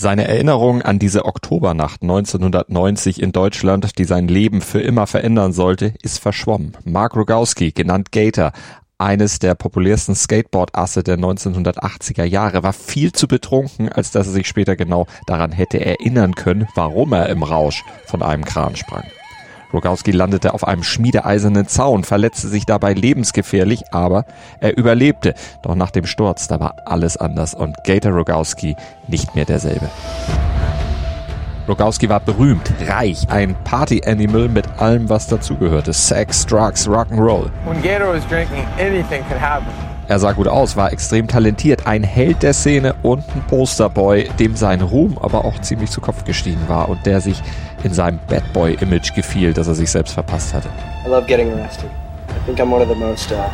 Seine Erinnerung an diese Oktobernacht 1990 in Deutschland, die sein Leben für immer verändern sollte, ist verschwommen. Mark Rogowski, genannt Gator, eines der populärsten Skateboard-Asse der 1980er Jahre, war viel zu betrunken, als dass er sich später genau daran hätte erinnern können, warum er im Rausch von einem Kran sprang. Rogowski landete auf einem schmiedeeisernen Zaun, verletzte sich dabei lebensgefährlich, aber er überlebte. Doch nach dem Sturz, da war alles anders und Gator Rogowski nicht mehr derselbe. Rogowski war berühmt, reich, ein Party-Animal mit allem, was dazugehörte. Sex, Drugs, Rock'n'Roll. When Gator was drinking, anything could happen. Er sah gut aus, war extrem talentiert, ein Held der Szene und ein Posterboy, dem sein Ruhm aber auch ziemlich zu Kopf gestiegen war und der sich in seinem Bad Boy Image gefiel, das er sich selbst verpasst hatte. I love getting arrested. I think I'm one of the most uh,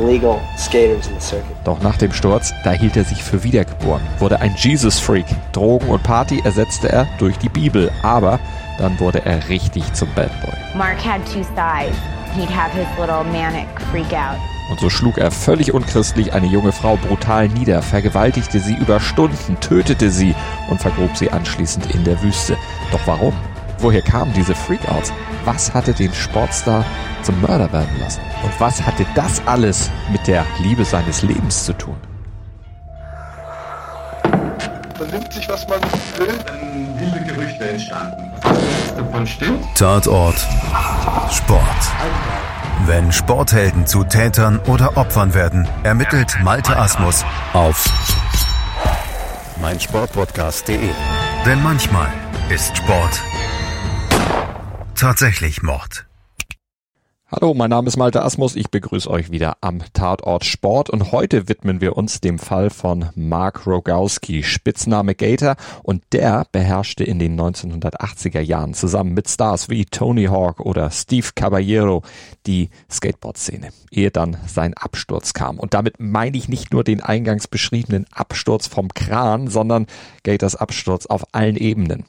illegal skaters in the circuit. Doch nach dem Sturz, da hielt er sich für wiedergeboren, wurde ein Jesus Freak. Drogen und Party ersetzte er durch die Bibel, aber dann wurde er richtig zum Bad Boy. Mark had two thighs. He'd have his little manic freak out. Und so schlug er völlig unchristlich eine junge Frau brutal nieder, vergewaltigte sie über Stunden, tötete sie und vergrub sie anschließend in der Wüste. Doch warum? Woher kamen diese Freakouts? Was hatte den Sportstar zum Mörder werden lassen? Und was hatte das alles mit der Liebe seines Lebens zu tun? Man nimmt sich, was man will. Dann wilde Gerüchte entstanden. Was davon stimmt? Tatort Sport. Wenn Sporthelden zu Tätern oder Opfern werden, ermittelt Malte Asmus auf meinsportpodcast.de. Denn manchmal ist Sport tatsächlich Mord. Hallo, mein Name ist Malte Asmus. Ich begrüße euch wieder am Tatort Sport und heute widmen wir uns dem Fall von Mark Rogowski, Spitzname Gator und der beherrschte in den 1980er Jahren zusammen mit Stars wie Tony Hawk oder Steve Caballero die Skateboard-Szene, ehe dann sein Absturz kam. Und damit meine ich nicht nur den eingangs beschriebenen Absturz vom Kran, sondern Gators Absturz auf allen Ebenen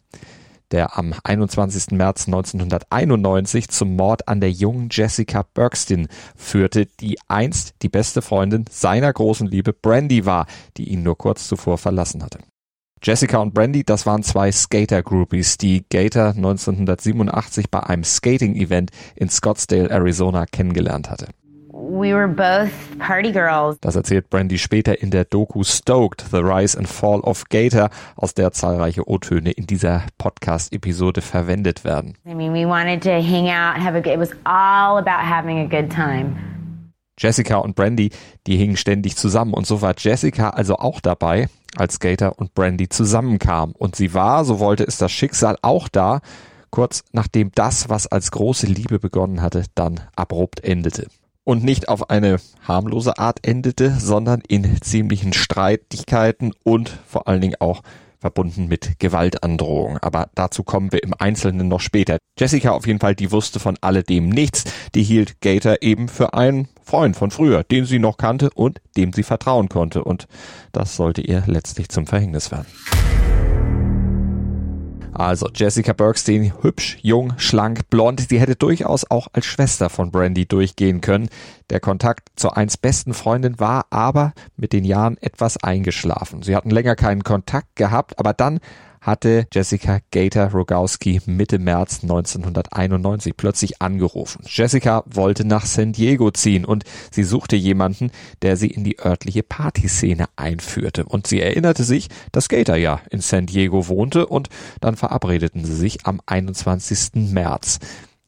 der am 21. März 1991 zum Mord an der jungen Jessica Bergston führte, die einst die beste Freundin seiner großen Liebe Brandy war, die ihn nur kurz zuvor verlassen hatte. Jessica und Brandy, das waren zwei Skater-Groupies, die Gator 1987 bei einem Skating-Event in Scottsdale, Arizona kennengelernt hatte. We were both party girls. Das erzählt Brandy später in der Doku Stoked, The Rise and Fall of Gator, aus der zahlreiche O-Töne in dieser Podcast-Episode verwendet werden. I mean, we wanted to hang out, have a, it was all about having a good time. Jessica und Brandy, die hingen ständig zusammen und so war Jessica also auch dabei, als Gator und Brandy zusammenkamen. Und sie war, so wollte es das Schicksal, auch da, kurz nachdem das, was als große Liebe begonnen hatte, dann abrupt endete und nicht auf eine harmlose Art endete, sondern in ziemlichen Streitigkeiten und vor allen Dingen auch verbunden mit Gewaltandrohung. Aber dazu kommen wir im Einzelnen noch später. Jessica auf jeden Fall, die wusste von alledem nichts. Die hielt Gator eben für einen Freund von früher, den sie noch kannte und dem sie vertrauen konnte. Und das sollte ihr letztlich zum Verhängnis werden. Also Jessica Bergstein, hübsch, jung, schlank, blond, sie hätte durchaus auch als Schwester von Brandy durchgehen können. Der Kontakt zur einst besten Freundin war aber mit den Jahren etwas eingeschlafen. Sie hatten länger keinen Kontakt gehabt, aber dann hatte Jessica Gator Rogowski Mitte März 1991 plötzlich angerufen. Jessica wollte nach San Diego ziehen und sie suchte jemanden, der sie in die örtliche Partyszene einführte. Und sie erinnerte sich, dass Gator ja in San Diego wohnte und dann verabredeten sie sich am 21. März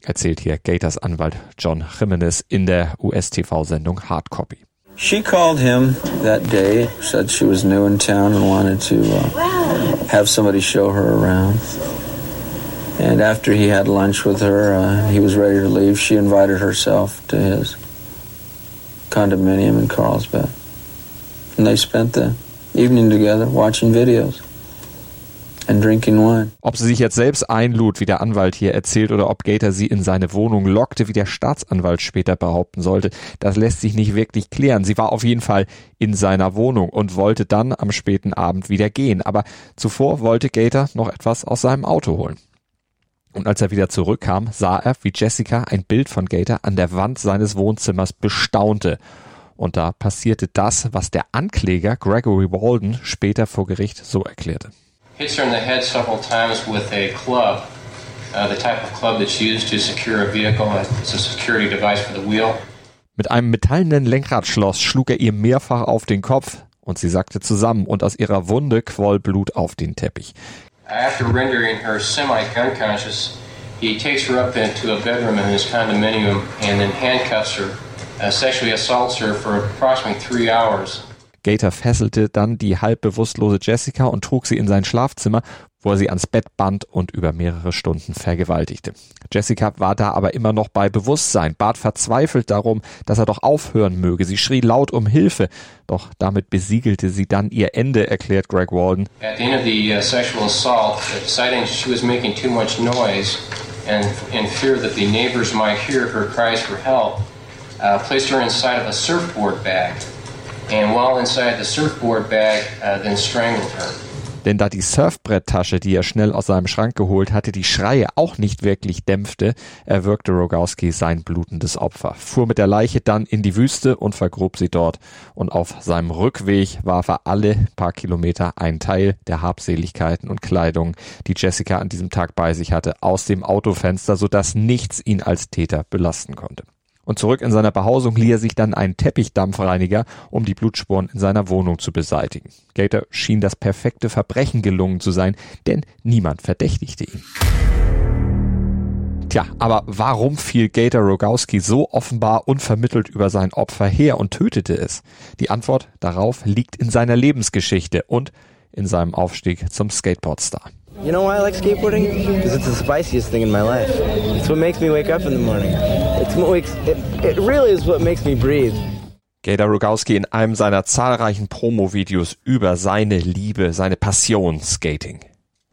erzählt hier Gators Anwalt John Jimenez in der US-TV-Sendung Hardcopy. She called him that day, said she was new in town and wanted to uh, have somebody show her around. And after he had lunch with her, uh, he was ready to leave. She invited herself to his condominium in Carlsbad. And they spent the evening together watching videos. Ob sie sich jetzt selbst einlud, wie der Anwalt hier erzählt, oder ob Gator sie in seine Wohnung lockte, wie der Staatsanwalt später behaupten sollte, das lässt sich nicht wirklich klären. Sie war auf jeden Fall in seiner Wohnung und wollte dann am späten Abend wieder gehen. Aber zuvor wollte Gator noch etwas aus seinem Auto holen. Und als er wieder zurückkam, sah er, wie Jessica ein Bild von Gator an der Wand seines Wohnzimmers bestaunte. Und da passierte das, was der Ankläger Gregory Walden später vor Gericht so erklärte. Hits her in the head several times with a club, uh, the type of club that's used to secure a vehicle. It's a security device for the wheel. Mit einem metallenen Lenkradschloss schlug er ihr mehrfach auf den Kopf und sie sackte zusammen und aus ihrer Wunde quoll Blut auf den Teppich. After rendering her semi-unconscious, he takes her up into a bedroom in his condominium and then handcuffs her, uh, sexually assaults her for approximately three hours. Gator fesselte dann die halb bewusstlose Jessica und trug sie in sein Schlafzimmer, wo er sie ans Bett band und über mehrere Stunden vergewaltigte. Jessica war da aber immer noch bei Bewusstsein, bat verzweifelt darum, dass er doch aufhören möge. Sie schrie laut um Hilfe, doch damit besiegelte sie dann ihr Ende, erklärt Greg Walden. At the end of the uh, sexual assault, deciding she was making too much noise and in fear that the neighbors might hear her cries for help, uh, placed her inside of a surfboard bag and while inside the surfboard bag, uh, then strangled her. Denn da die Surfbretttasche, die er schnell aus seinem Schrank geholt hatte, die Schreie auch nicht wirklich dämpfte, erwürgte Rogowski sein blutendes Opfer, fuhr mit der Leiche dann in die Wüste und vergrub sie dort. Und auf seinem Rückweg warf er alle paar Kilometer einen Teil der Habseligkeiten und Kleidung, die Jessica an diesem Tag bei sich hatte, aus dem Autofenster, sodass nichts ihn als Täter belasten konnte. Und zurück in seiner Behausung lieh er sich dann einen Teppichdampfreiniger, um die Blutspuren in seiner Wohnung zu beseitigen. Gator schien das perfekte Verbrechen gelungen zu sein, denn niemand verdächtigte ihn. Tja, aber warum fiel Gator Rogowski so offenbar unvermittelt über sein Opfer her und tötete es? Die Antwort darauf liegt in seiner Lebensgeschichte und in seinem Aufstieg zum Skateboardstar. You know why I like skateboarding? Because it's the spiciest thing in my life. It's what makes me wake up in the morning. It's it really is what makes me breathe. Gator Rogowski in einem seiner zahlreichen Promo-Videos über seine Liebe, seine Passion Skating.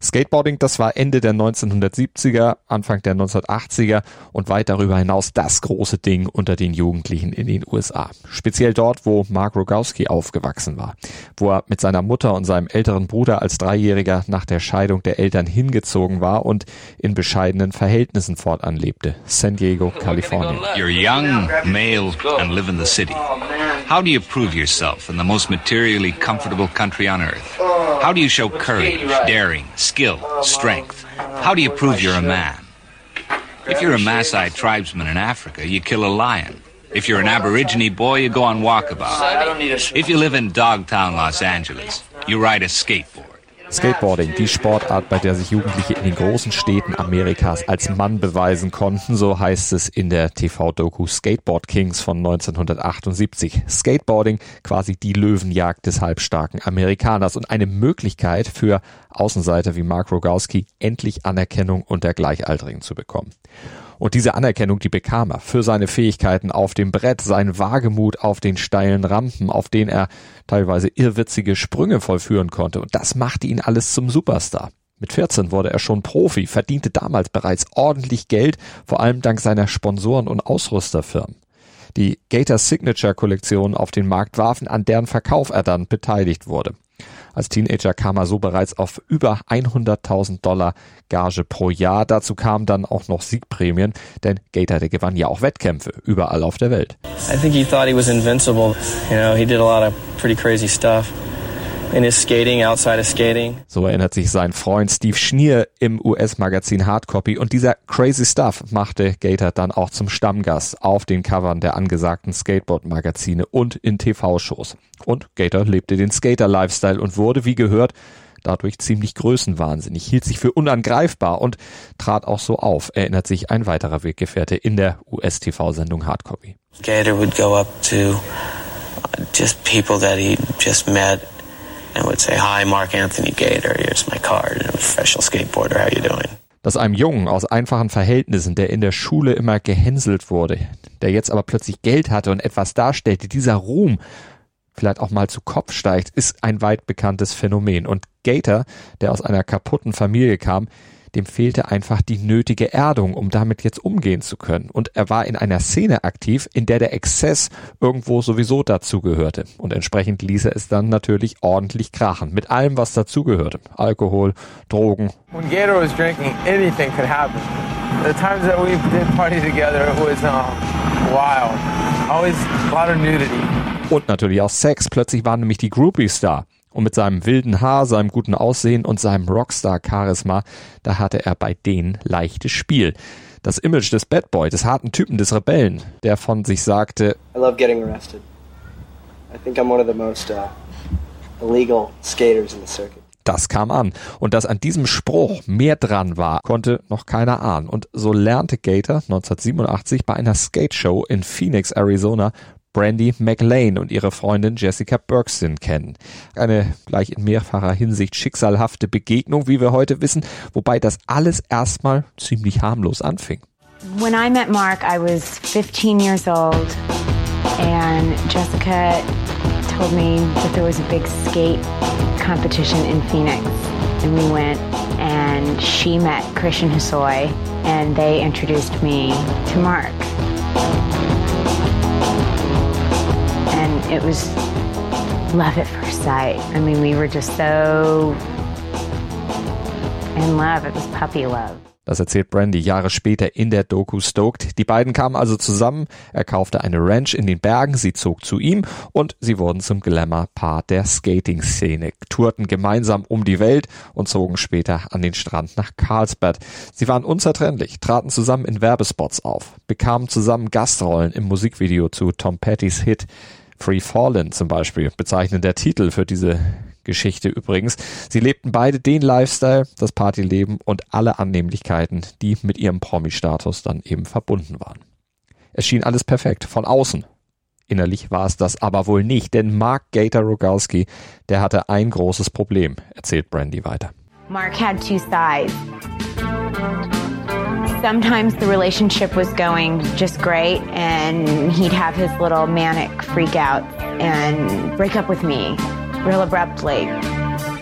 Skateboarding, das war Ende der 1970er, Anfang der 1980er und weit darüber hinaus das große Ding unter den Jugendlichen in den USA. Speziell dort, wo Mark Rogowski aufgewachsen war, wo er mit seiner Mutter und seinem älteren Bruder als Dreijähriger nach der Scheidung der Eltern hingezogen war und in bescheidenen Verhältnissen fortan lebte. San Diego, Kalifornien. You're young, male and live in the city. How do you prove yourself in the most materially comfortable country on earth? How do you show courage, daring, skill, strength? How do you prove you're a man? If you're a Maasai tribesman in Africa, you kill a lion. If you're an Aborigine boy, you go on walkabout. If you live in Dogtown, Los Angeles, you ride a skateboard. Skateboarding, die Sportart, bei der sich Jugendliche in den großen Städten Amerikas als Mann beweisen konnten, so heißt es in der TV-Doku Skateboard Kings von 1978. Skateboarding quasi die Löwenjagd des halbstarken Amerikaners und eine Möglichkeit für Außenseiter wie Mark Rogowski endlich Anerkennung unter Gleichaltrigen zu bekommen. Und diese Anerkennung, die bekam er für seine Fähigkeiten auf dem Brett, seinen Wagemut auf den steilen Rampen, auf denen er teilweise irrwitzige Sprünge vollführen konnte. Und das machte ihn alles zum Superstar. Mit 14 wurde er schon Profi, verdiente damals bereits ordentlich Geld, vor allem dank seiner Sponsoren und Ausrüsterfirmen. Die Gator Signature Kollektion auf den Markt warfen, an deren Verkauf er dann beteiligt wurde. Als Teenager kam er so bereits auf über 100.000 Dollar Gage pro Jahr. Dazu kamen dann auch noch Siegprämien, denn Gator, der gewann ja auch Wettkämpfe überall auf der Welt. I think he thought he was invincible. You know, he did a lot of pretty crazy stuff So erinnert sich sein Freund Steve Schnier im US-Magazin Hardcopy und dieser Crazy Stuff machte Gator dann auch zum Stammgast auf den Covern der angesagten Skateboard-Magazine und in TV-Shows. Und Gator lebte den Skater-Lifestyle und wurde, wie gehört, dadurch ziemlich größenwahnsinnig, hielt sich für unangreifbar und trat auch so auf, erinnert sich ein weiterer Weggefährte in der US-TV-Sendung Hardcopy. Gator would go up to just people that he just met and would say, "Hi, Mark Anthony Gator. Here's my card. I'm a professional skateboarder. How you doing?" Dass einem Jungen aus einfachen Verhältnissen, der in der Schule immer gehänselt wurde, der jetzt aber plötzlich Geld hatte und etwas darstellte, dieser Ruhm vielleicht auch mal zu Kopf steigt, ist ein weit bekanntes Phänomen. Und Gator, der aus einer kaputten Familie kam, dem fehlte einfach die nötige Erdung, um damit jetzt umgehen zu können. Und er war in einer Szene aktiv, in der der Exzess irgendwo sowieso dazugehörte. Und entsprechend ließ er es dann natürlich ordentlich krachen. Mit allem, was dazugehörte. Alkohol, Drogen. When Gator was drinking, anything could happen. The times that we did party together, it was uh, wild. Always a lot of nudity. Und natürlich auch Sex. Plötzlich waren nämlich die Groupies da. Und mit seinem wilden Haar, seinem guten Aussehen und seinem Rockstar-Charisma, da hatte er bei denen leichtes Spiel. Das Image des Bad Boy, des harten Typen, des Rebellen, der von sich sagte, I love getting arrested. I think I'm one of the most uh, illegal skaters in the circuit. Das kam an. Und dass an diesem Spruch mehr dran war, konnte noch keiner ahnen. Und so lernte Gator 1987 bei einer Skate-Show in Phoenix, Arizona, Brandy McLean und ihre Freundin Jessica Bergson kennen. Eine gleich in mehrfacher Hinsicht schicksalhafte Begegnung, wie wir heute wissen, wobei das alles erstmal ziemlich harmlos anfing. When I met Mark, I was 15 years old and Jessica told me that there was a big skate competition in Phoenix. And we went and she met Christian Hosoi and they introduced me to Mark. It was love at first sight. I mean, we were just so in love. It was puppy love. Das erzählt Brandy Jahre später in der Doku Stoked. Die beiden kamen also zusammen. Er kaufte eine Ranch in den Bergen, sie zog zu ihm und sie wurden zum Glamour-Paar der Skating-Szene, tourten gemeinsam um die Welt und zogen später an den Strand nach Carlsbad. Sie waren unzertrennlich, traten zusammen in Werbespots auf, bekamen zusammen Gastrollen im Musikvideo zu Tom Pettys Hit Free Fallen zum Beispiel bezeichnet der Titel für diese Geschichte übrigens. Sie lebten beide den Lifestyle, das Partyleben und alle Annehmlichkeiten, die mit ihrem Promi-Status dann eben verbunden waren. Es schien alles perfekt, von außen. Innerlich war es das aber wohl nicht, denn Mark Gator Rogalski, der hatte ein großes Problem, erzählt Brandy weiter. Mark had two sides. Sometimes the relationship was going just great, and he'd have his little manic freak out and break up with me real abruptly.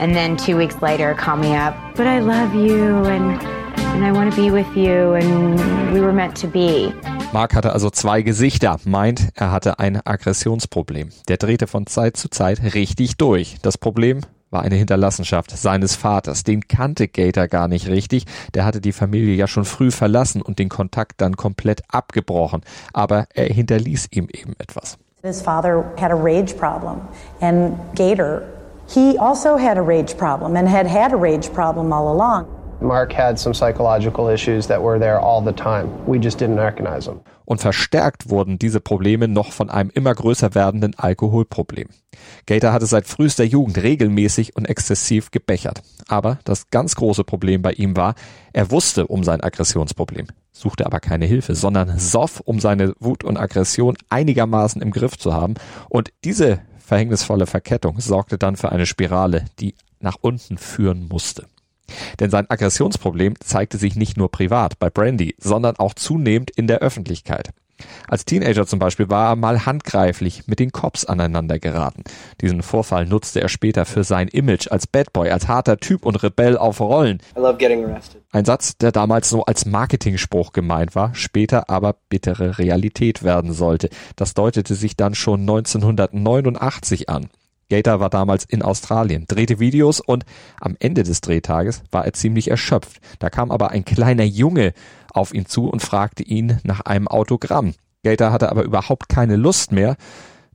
And then two weeks later, call me up, but I love you and, and I want to be with you, and we were meant to be. Mark hatte also zwei Gesichter, meint, er hatte ein Aggressionsproblem. Der drehte von Zeit zu Zeit richtig durch. Das Problem war eine Hinterlassenschaft seines Vaters. Den kannte Gator gar nicht richtig. Der hatte die Familie ja schon früh verlassen und den Kontakt dann komplett abgebrochen. Aber er hinterließ ihm eben etwas. His father had a rage problem and Gator, he also had a rage problem and had had a rage problem all along. Mark had some psychological issues that were there all the time. We just didn't recognize them. Und verstärkt wurden diese Probleme noch von einem immer größer werdenden Alkoholproblem. Gator hatte seit frühester Jugend regelmäßig und exzessiv gebechert. Aber das ganz große Problem bei ihm war, er wusste um sein Aggressionsproblem, suchte aber keine Hilfe, sondern soff, um seine Wut und Aggression einigermaßen im Griff zu haben. Und diese verhängnisvolle Verkettung sorgte dann für eine Spirale, die nach unten führen musste. Denn sein Aggressionsproblem zeigte sich nicht nur privat bei Brandy, sondern auch zunehmend in der Öffentlichkeit. Als Teenager zum Beispiel war er mal handgreiflich mit den Cops aneinander geraten. Diesen Vorfall nutzte er später für sein Image als Bad Boy, als harter Typ und Rebell auf Rollen. Ein Satz, der damals so als Marketingspruch gemeint war, später aber bittere Realität werden sollte. Das deutete sich dann schon 1989 an. Gator war damals in Australien, drehte Videos und am Ende des Drehtages war er ziemlich erschöpft. Da kam aber ein kleiner Junge auf ihn zu und fragte ihn nach einem Autogramm. Gator hatte aber überhaupt keine Lust mehr,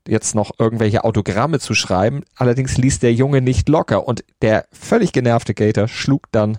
jetzt noch irgendwelche Autogramme zu schreiben. Allerdings ließ der Junge nicht locker und der völlig genervte Gator schlug dann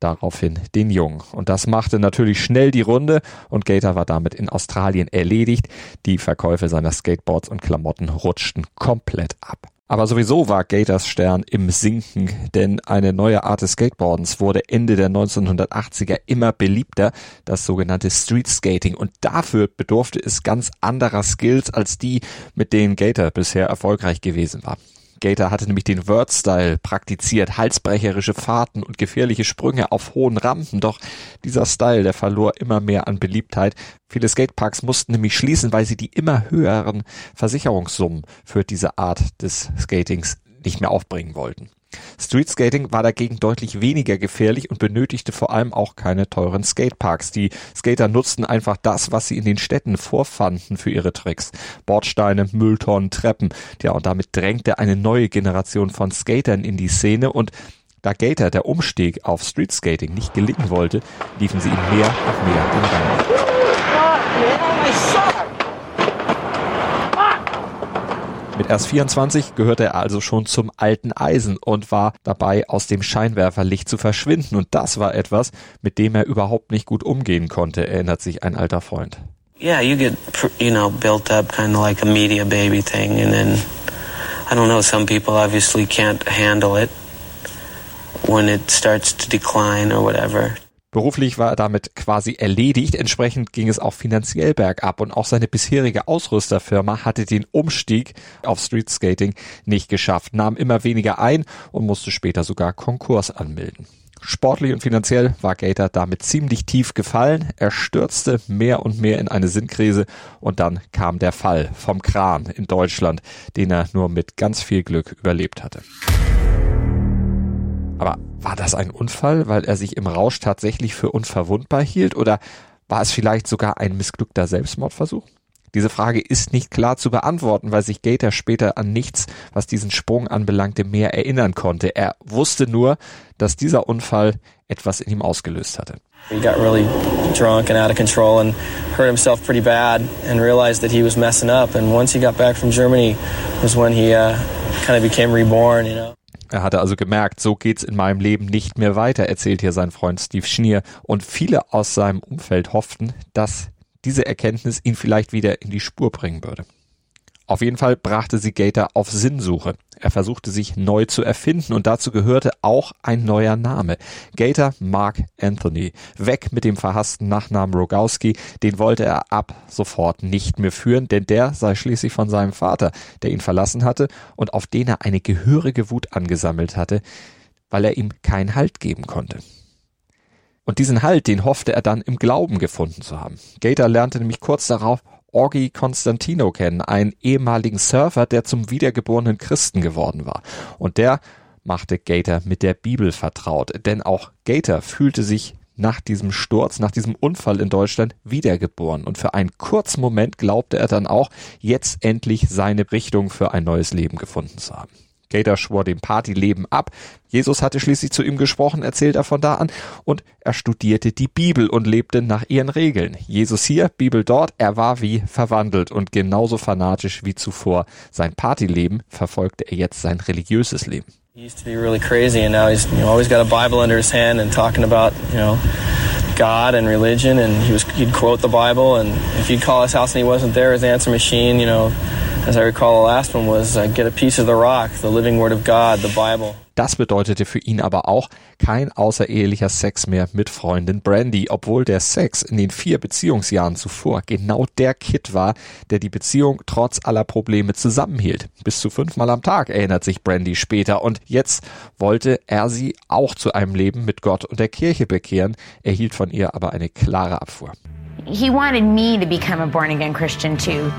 daraufhin den Jungen. Und das machte natürlich schnell die Runde und Gator war damit in Australien erledigt. Die Verkäufe seiner Skateboards und Klamotten rutschten komplett ab. Aber sowieso war Gators Stern im Sinken, denn eine neue Art des Skateboardens wurde Ende der 1980er immer beliebter, das sogenannte Street Skating. Und dafür bedurfte es ganz anderer Skills als die, mit denen Gator bisher erfolgreich gewesen war. Gator hatte nämlich den Word-Style praktiziert, halsbrecherische Fahrten und gefährliche Sprünge auf hohen Rampen. Doch dieser Style, der verlor immer mehr an Beliebtheit. Viele Skateparks mussten nämlich schließen, weil sie die immer höheren Versicherungssummen für diese Art des Skatings nicht mehr aufbringen wollten. Street Skating war dagegen deutlich weniger gefährlich und benötigte vor allem auch keine teuren Skateparks. Die Skater nutzten einfach das, was sie in den Städten vorfanden für ihre Tricks. Bordsteine, Mülltonnen, Treppen. Ja, und damit drängte eine neue Generation von Skatern in die Szene und da Gator der Umstieg auf Street Skating nicht gelingen wollte, liefen sie ihm mehr und mehr den Rang. Mit erst 24 gehörte er also schon zum alten Eisen und war dabei, aus dem Scheinwerferlicht zu verschwinden. Und das war etwas, mit dem er überhaupt nicht gut umgehen konnte, erinnert sich ein alter Freund. Yeah, you get, you know, built up kind of like a media baby thing. And then, I don't know, some people obviously can't handle it when it starts to decline or whatever. Beruflich war er damit quasi erledigt. Entsprechend ging es auch finanziell bergab und auch seine bisherige Ausrüsterfirma hatte den Umstieg auf Streetskating nicht geschafft, nahm immer weniger ein und musste später sogar Konkurs anmelden. Sportlich und finanziell war Gator damit ziemlich tief gefallen. Er stürzte mehr und mehr in eine Sinnkrise und dann kam der Fall vom Kran in Deutschland, den er nur mit ganz viel Glück überlebt hatte. Aber war das ein Unfall, weil er sich im Rausch tatsächlich für unverwundbar hielt oder war es vielleicht sogar ein missglückter Selbstmordversuch? Diese Frage ist nicht klar zu beantworten, weil sich Gator später an nichts, was diesen Sprung anbelangte, mehr erinnern konnte. Er wusste nur, dass dieser Unfall etwas in ihm ausgelöst hatte. He got really drunk and out of control and hurt himself pretty bad and realized that he was messing up. And once he got back from Germany was when he uh, kind of became reborn, you know. Er hatte also gemerkt, so geht's in meinem Leben nicht mehr weiter, erzählt hier sein Freund Steve Schnier. Und viele aus seinem Umfeld hofften, dass diese Erkenntnis ihn vielleicht wieder in die Spur bringen würde. Auf jeden Fall brachte sie Gator auf Sinnsuche. Er versuchte sich neu zu erfinden und dazu gehörte auch ein neuer Name. Gator Mark Anthony. Weg mit dem verhassten Nachnamen Rogowski, den wollte er ab sofort nicht mehr führen, denn der sei schließlich von seinem Vater, der ihn verlassen hatte und auf den er eine gehörige Wut angesammelt hatte, weil er ihm keinen Halt geben konnte. Und diesen Halt, den hoffte er dann im Glauben gefunden zu haben. Gator lernte nämlich kurz darauf Orgi Constantino kennen, einen ehemaligen Surfer, der zum wiedergeborenen Christen geworden war. Und der machte Gator mit der Bibel vertraut, denn auch Gator fühlte sich nach diesem Sturz, nach diesem Unfall in Deutschland wiedergeboren. Und für einen kurzen Moment glaubte er dann auch, jetzt endlich seine Richtung für ein neues Leben gefunden zu haben. Gator schwor dem Partyleben ab. Jesus hatte schließlich zu ihm gesprochen, erzählt er von da an, und er studierte die Bibel und lebte nach ihren Regeln. Jesus hier, Bibel dort, er war wie verwandelt und genauso fanatisch wie zuvor. Sein Partyleben verfolgte er jetzt sein religiöses Leben. He used to be really crazy and now he's you know, always got a Bible under his hand and talking about, you know, God and religion and he was he'd quote the Bible and if you'd call his house and he wasn't there, his answer machine, you know, as I recall, the last one was uh, get a piece of the rock, the living word of God, the Bible. Das bedeutete für ihn aber auch kein außerehelicher Sex mehr mit Freundin Brandy, obwohl der Sex in den vier Beziehungsjahren zuvor genau der Kit war, der die Beziehung trotz aller Probleme zusammenhielt. Bis zu fünfmal am Tag erinnert sich Brandy später und jetzt wollte er sie auch zu einem Leben mit Gott und der Kirche bekehren, erhielt von ihr aber eine klare Abfuhr. He wanted me to become a born again Christian too.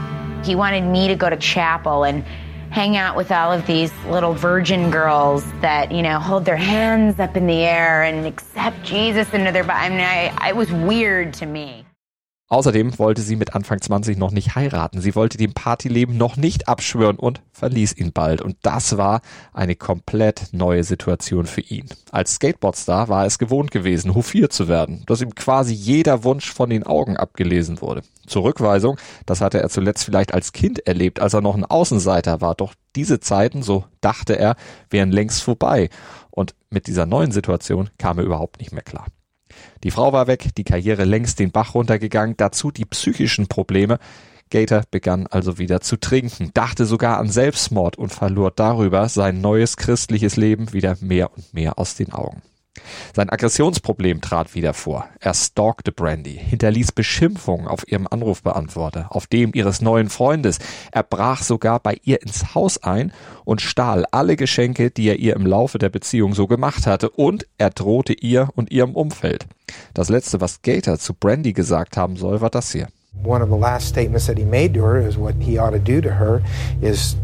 He wanted me to go to chapel and hang out with all of these little virgin girls that, you know, hold their hands up in the air and accept Jesus into their body. I mean, I, it was weird to me. Außerdem wollte sie mit Anfang 20 noch nicht heiraten. Sie wollte dem Partyleben noch nicht abschwören und verließ ihn bald. Und das war eine komplett neue Situation für ihn. Als Skateboardstar war es gewohnt gewesen, hofiert zu werden, dass ihm quasi jeder Wunsch von den Augen abgelesen wurde. Zurückweisung, das hatte er zuletzt vielleicht als Kind erlebt, als er noch ein Außenseiter war. Doch diese Zeiten, so dachte er, wären längst vorbei. Und mit dieser neuen Situation kam er überhaupt nicht mehr klar. Die Frau war weg, die Karriere längst den Bach runtergegangen, dazu die psychischen Probleme. Gator begann also wieder zu trinken, dachte sogar an Selbstmord und verlor darüber sein neues christliches Leben wieder mehr und mehr aus den Augen. Sein Aggressionsproblem trat wieder vor. Er stalkte Brandy, hinterließ Beschimpfungen auf ihrem Anrufbeantworter, auf dem ihres neuen Freundes. Er brach sogar bei ihr ins Haus ein und stahl alle Geschenke, die er ihr im Laufe der Beziehung so gemacht hatte, und er drohte ihr und ihrem Umfeld. Das letzte, was Gator zu Brandy gesagt haben soll, war das hier. One of the last statements that he made to her is what he ought to do to her is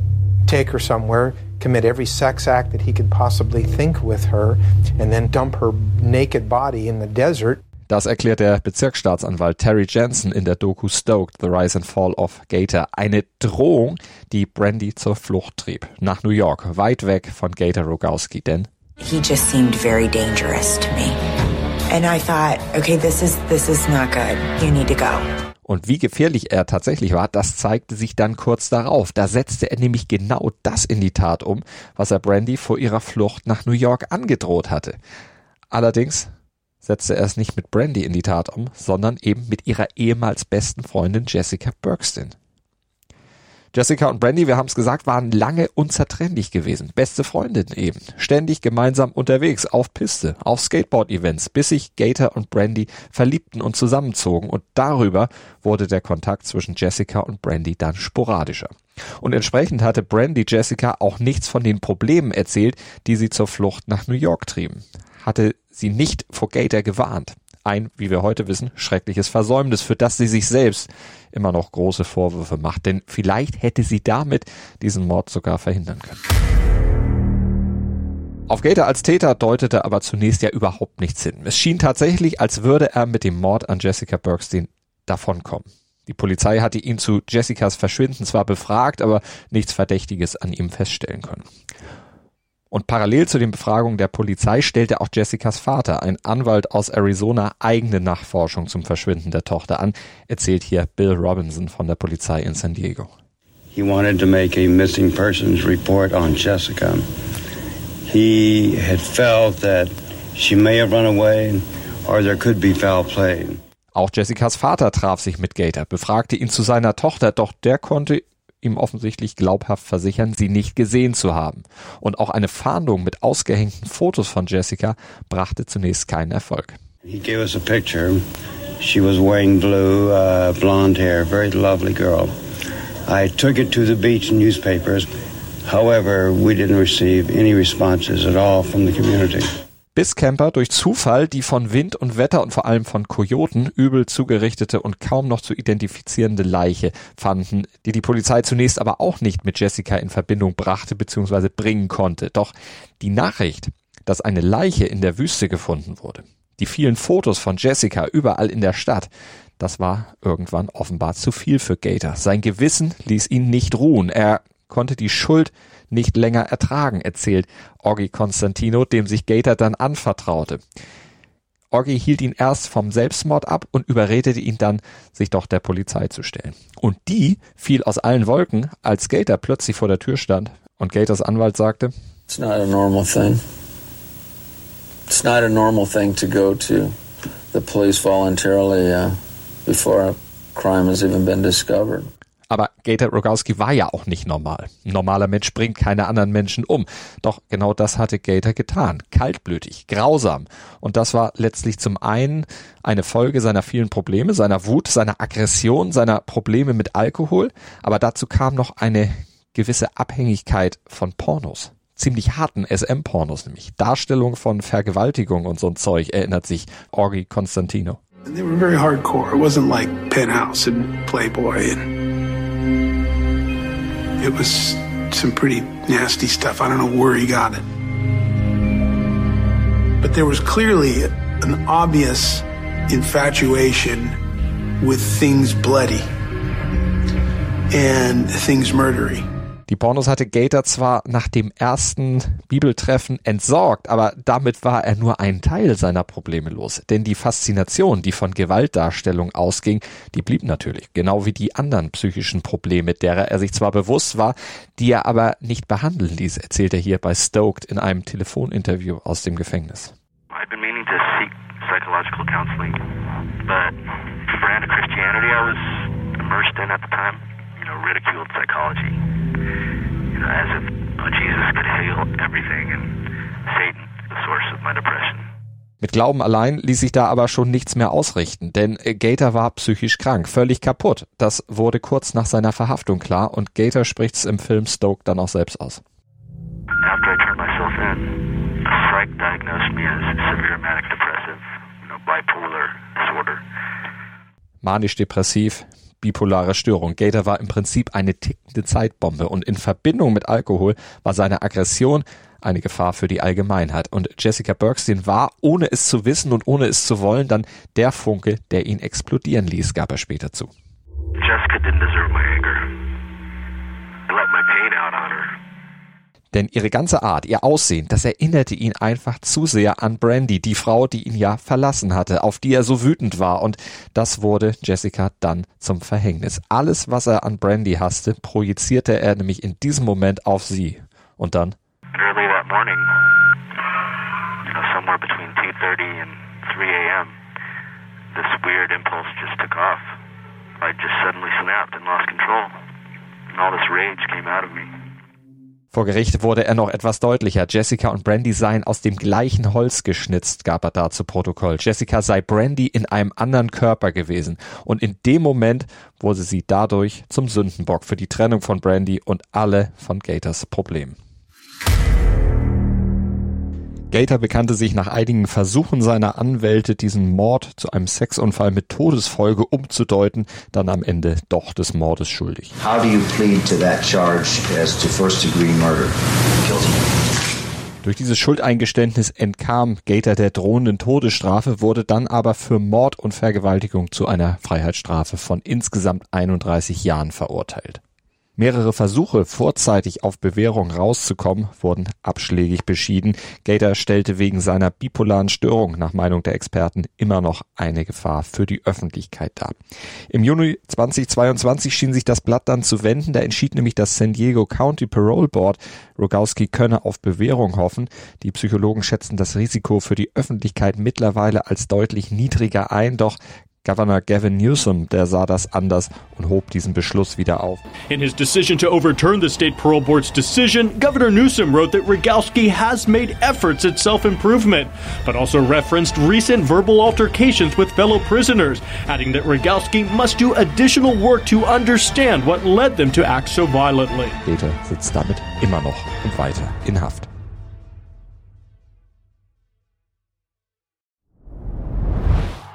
take her somewhere commit every sex act that he could possibly think with her, and then dump her naked body in the desert. Das erklärt der Bezirksstaatsanwalt Terry Jensen in der Doku Stoked, The Rise and Fall of Gator. Eine Drohung, die Brandy zur Flucht trieb. Nach New York, weit weg von Gator Rogowski, denn He just seemed very dangerous to me. And I thought, okay, this is, this is not good. You need to go. Und wie gefährlich er tatsächlich war, das zeigte sich dann kurz darauf. Da setzte er nämlich genau das in die Tat um, was er Brandy vor ihrer Flucht nach New York angedroht hatte. Allerdings setzte er es nicht mit Brandy in die Tat um, sondern eben mit ihrer ehemals besten Freundin Jessica Bergston. Jessica und Brandy, wir haben es gesagt, waren lange unzertrennlich gewesen. Beste Freundinnen eben. Ständig gemeinsam unterwegs, auf Piste, auf Skateboard-Events, bis sich Gator und Brandy verliebten und zusammenzogen. Und darüber wurde der Kontakt zwischen Jessica und Brandy dann sporadischer. Und entsprechend hatte Brandy Jessica auch nichts von den Problemen erzählt, die sie zur Flucht nach New York trieben. Hatte sie nicht vor Gator gewarnt ein, wie wir heute wissen, schreckliches Versäumnis, für das sie sich selbst immer noch große Vorwürfe macht. Denn vielleicht hätte sie damit diesen Mord sogar verhindern können. Auf Gator als Täter deutete aber zunächst ja überhaupt nichts hin. Es schien tatsächlich, als würde er mit dem Mord an Jessica Bergstein davonkommen. Die Polizei hatte ihn zu Jessicas Verschwinden zwar befragt, aber nichts Verdächtiges an ihm feststellen können. Und parallel zu den Befragungen der Polizei stellte auch Jessicas Vater, ein Anwalt aus Arizona, eigene Nachforschung zum Verschwinden der Tochter an, erzählt hier Bill Robinson von der Polizei in San Diego. He wanted to make a missing persons report on Jessica. He had felt that she may have run away or there could be foul play. Auch Jessicas Vater traf sich mit Gator, befragte ihn zu seiner Tochter, doch der konnte ihm offensichtlich glaubhaft versichern, sie nicht gesehen zu haben. Und auch eine Fahndung mit ausgehängten Fotos von Jessica brachte zunächst keinen Erfolg. He gave us a picture. She was wearing blue, uh, blonde hair, very lovely girl. I took it to the beach newspapers. However, we didn't receive any responses at all from the community bis Camper durch Zufall die von Wind und Wetter und vor allem von Kojoten übel zugerichtete und kaum noch zu identifizierende Leiche fanden, die die Polizei zunächst aber auch nicht mit Jessica in Verbindung brachte bzw. bringen konnte. Doch die Nachricht, dass eine Leiche in der Wüste gefunden wurde, die vielen Fotos von Jessica überall in der Stadt, das war irgendwann offenbar zu viel für Gator. Sein Gewissen ließ ihn nicht ruhen. Er konnte die Schuld nicht länger ertragen, erzählt Oggi Constantino, dem sich Gator dann anvertraute. Oggi hielt ihn erst vom Selbstmord ab und überredete ihn dann, sich doch der Polizei zu stellen. Und die fiel aus allen Wolken, als Gator plötzlich vor der Tür stand und Gators Anwalt sagte, It's not a normal thing. It's not a normal thing to go to the police voluntarily uh, before a crime has even been discovered. Aber Gator Rogowski war ja auch nicht normal. Ein normaler Mensch bringt keine anderen Menschen um. Doch genau das hatte Gator getan. Kaltblütig, grausam. Und das war letztlich zum einen eine Folge seiner vielen Probleme, seiner Wut, seiner Aggression, seiner Probleme mit Alkohol. Aber dazu kam noch eine gewisse Abhängigkeit von Pornos ziemlich harten SM-Pornos, nämlich Darstellung von Vergewaltigung und so ein Zeug, erinnert sich Orgi Constantino. And they were very hardcore. It wasn't like Penthouse and Playboy and It was some pretty nasty stuff. I don't know where he got it. But there was clearly an obvious infatuation with things bloody and things murdery. Die Pornos hatte Gator zwar nach dem ersten Bibeltreffen entsorgt, aber damit war er nur einen Teil seiner Probleme los. Denn die Faszination, die von Gewaltdarstellung ausging, die blieb natürlich, genau wie die anderen psychischen Probleme, derer er sich zwar bewusst war, die er aber nicht behandeln ließ, erzählt er hier bei Stoked in einem Telefoninterview aus dem Gefängnis. I've been meaning to seek psychological counseling, but the brand of Christianity I was immersed in at the time, you know, ridiculed psychology. As if oh, Jesus could heal everything and Satan the source of my depression. Mit Glauben allein ließ sich da aber schon nichts mehr ausrichten, denn Gator war psychisch krank, völlig kaputt. Das wurde kurz nach seiner Verhaftung klar und Gator spricht es im Film Stoke dann auch selbst aus. After I turned myself in, a psych diagnosed me as severe manic depressive, you know, bipolar disorder. Manisch-depressiv, bipolare Störung. Gator war im Prinzip eine tickende Zeitbombe und in Verbindung mit Alkohol war seine Aggression eine Gefahr für die Allgemeinheit. Und Jessica Bergstein war, ohne es zu wissen und ohne es zu wollen, dann der Funke, der ihn explodieren ließ, gab er später zu. Denn ihre ganze Art, ihr Aussehen, das erinnerte ihn einfach zu sehr an Brandy, die Frau, die ihn ja verlassen hatte, auf die er so wütend war. Und das wurde Jessica dann zum Verhängnis. Alles, was er an Brandy hasste, projizierte er nämlich in diesem Moment auf sie. Und dann? Early that morning, you know, somewhere between 2.30 and 3 a.m., this weird impulse just took off. I just suddenly snapped and lost control. And all this rage came out of me. Vor Gericht wurde er noch etwas deutlicher. Jessica und Brandy seien aus dem gleichen Holz geschnitzt, gab er da zu Protokoll. Jessica sei Brandy in einem anderen Körper gewesen. Und in dem Moment wurde sie dadurch zum Sündenbock für die Trennung von Brandy und alle von Gators Problemen. Gator bekannte sich nach einigen Versuchen seiner Anwälte, diesen Mord zu einem Sexunfall mit Todesfolge umzudeuten, dann am Ende doch des Mordes schuldig. How do you plead to that charge as to first degree murder? Guilty. Durch dieses Schuldeingeständnis entkam Gator der drohenden Todesstrafe, wurde dann aber für Mord und Vergewaltigung zu einer Freiheitsstrafe von insgesamt 31 Jahren verurteilt. Mehrere Versuche, vorzeitig auf Bewährung rauszukommen, wurden abschlägig beschieden. Gator stellte wegen seiner bipolaren Störung nach Meinung der Experten immer noch eine Gefahr für die Öffentlichkeit dar. Im Juni 2022 schien sich das Blatt dann zu wenden. Da entschied nämlich das San Diego County Parole Board, Rogowski könne auf Bewährung hoffen. Die Psychologen schätzen das Risiko für die Öffentlichkeit mittlerweile als deutlich niedriger ein, doch Governor Gavin Newsom, der sah das anders und hob diesen Beschluss wieder auf. In his decision to overturn the state parole board's decision, Governor Newsom wrote that Rogalski has made efforts at self-improvement, but also referenced recent verbal altercations with fellow prisoners, adding that Rogalski must do additional work to understand what led them to act so violently. Peter sitzt damit immer noch und weiter in Haft.